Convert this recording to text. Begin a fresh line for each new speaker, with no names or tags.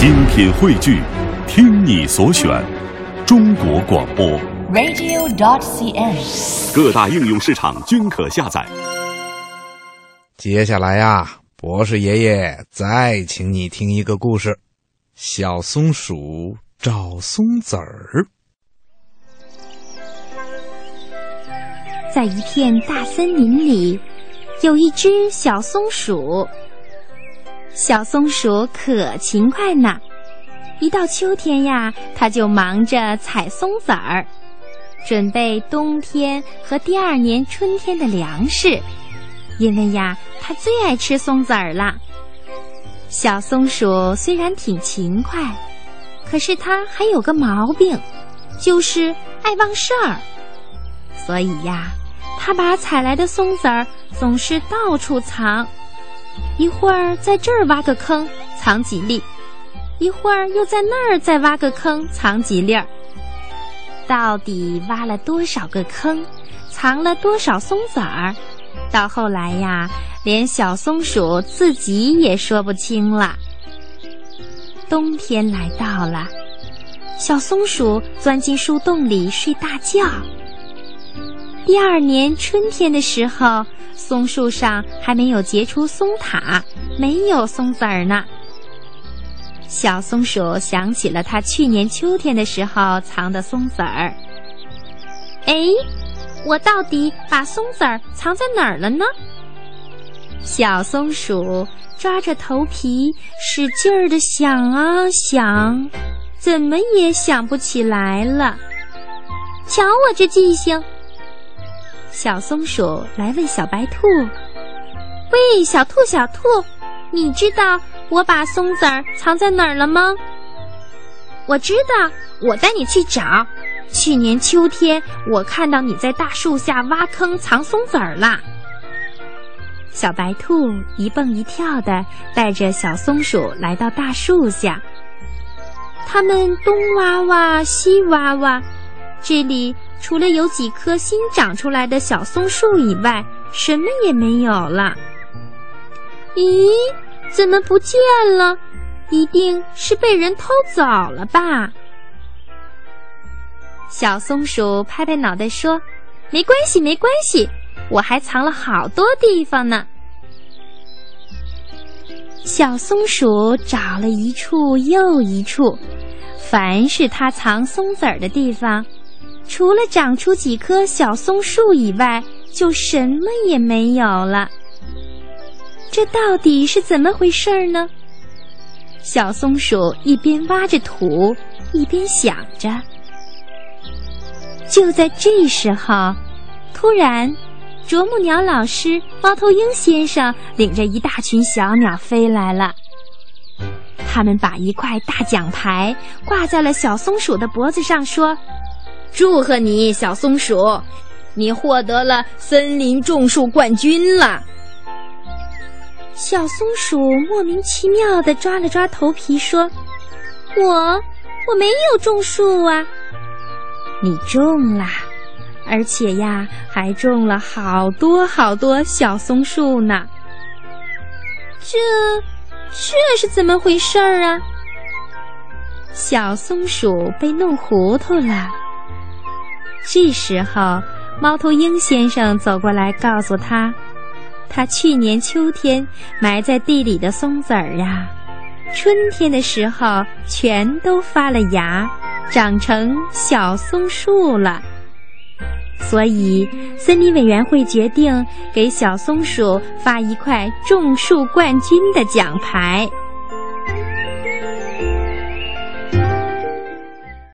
精品汇聚，听你所选，中国广播。
radio.dot.cn，。
各大应用市场均可下载。
接下来呀，博士爷爷再请你听一个故事：小松鼠找松子儿。
在一片大森林里，有一只小松鼠。小松鼠可勤快呢，一到秋天呀，它就忙着采松子儿，准备冬天和第二年春天的粮食。因为呀，它最爱吃松子儿了。小松鼠虽然挺勤快，可是它还有个毛病，就是爱忘事儿。所以呀，它把采来的松子儿总是到处藏。一会儿在这儿挖个坑藏几粒，一会儿又在那儿再挖个坑藏几粒儿。到底挖了多少个坑，藏了多少松子儿？到后来呀，连小松鼠自己也说不清了。冬天来到了，小松鼠钻进树洞里睡大觉。第二年春天的时候，松树上还没有结出松塔，没有松子儿呢。小松鼠想起了它去年秋天的时候藏的松子儿。哎，我到底把松子儿藏在哪儿了呢？小松鼠抓着头皮，使劲儿的想啊想，怎么也想不起来了。瞧我这记性！小松鼠来问小白兔：“喂，小兔，小兔，你知道我把松子儿藏在哪儿了吗？”“我知道，我带你去找。去年秋天，我看到你在大树下挖坑藏松子儿啦。”小白兔一蹦一跳的带着小松鼠来到大树下，他们东挖挖，西挖挖，这里。除了有几棵新长出来的小松树以外，什么也没有了。咦，怎么不见了？一定是被人偷走了吧？小松鼠拍拍脑袋说：“没关系，没关系，我还藏了好多地方呢。”小松鼠找了一处又一处，凡是它藏松子儿的地方。除了长出几棵小松树以外，就什么也没有了。这到底是怎么回事呢？小松鼠一边挖着土，一边想着。就在这时候，突然，啄木鸟老师、猫头鹰先生领着一大群小鸟飞来了。他们把一块大奖牌挂在了小松鼠的脖子上，说。祝贺你，小松鼠！你获得了森林种树冠军了。小松鼠莫名其妙地抓了抓头皮，说：“我我没有种树啊！你种啦，而且呀，还种了好多好多小松树呢。这这是怎么回事儿啊？”小松鼠被弄糊涂了。这时候，猫头鹰先生走过来，告诉他，他去年秋天埋在地里的松子儿呀，春天的时候全都发了芽，长成小松树了。所以，森林委员会决定给小松鼠发一块种树冠军的奖牌。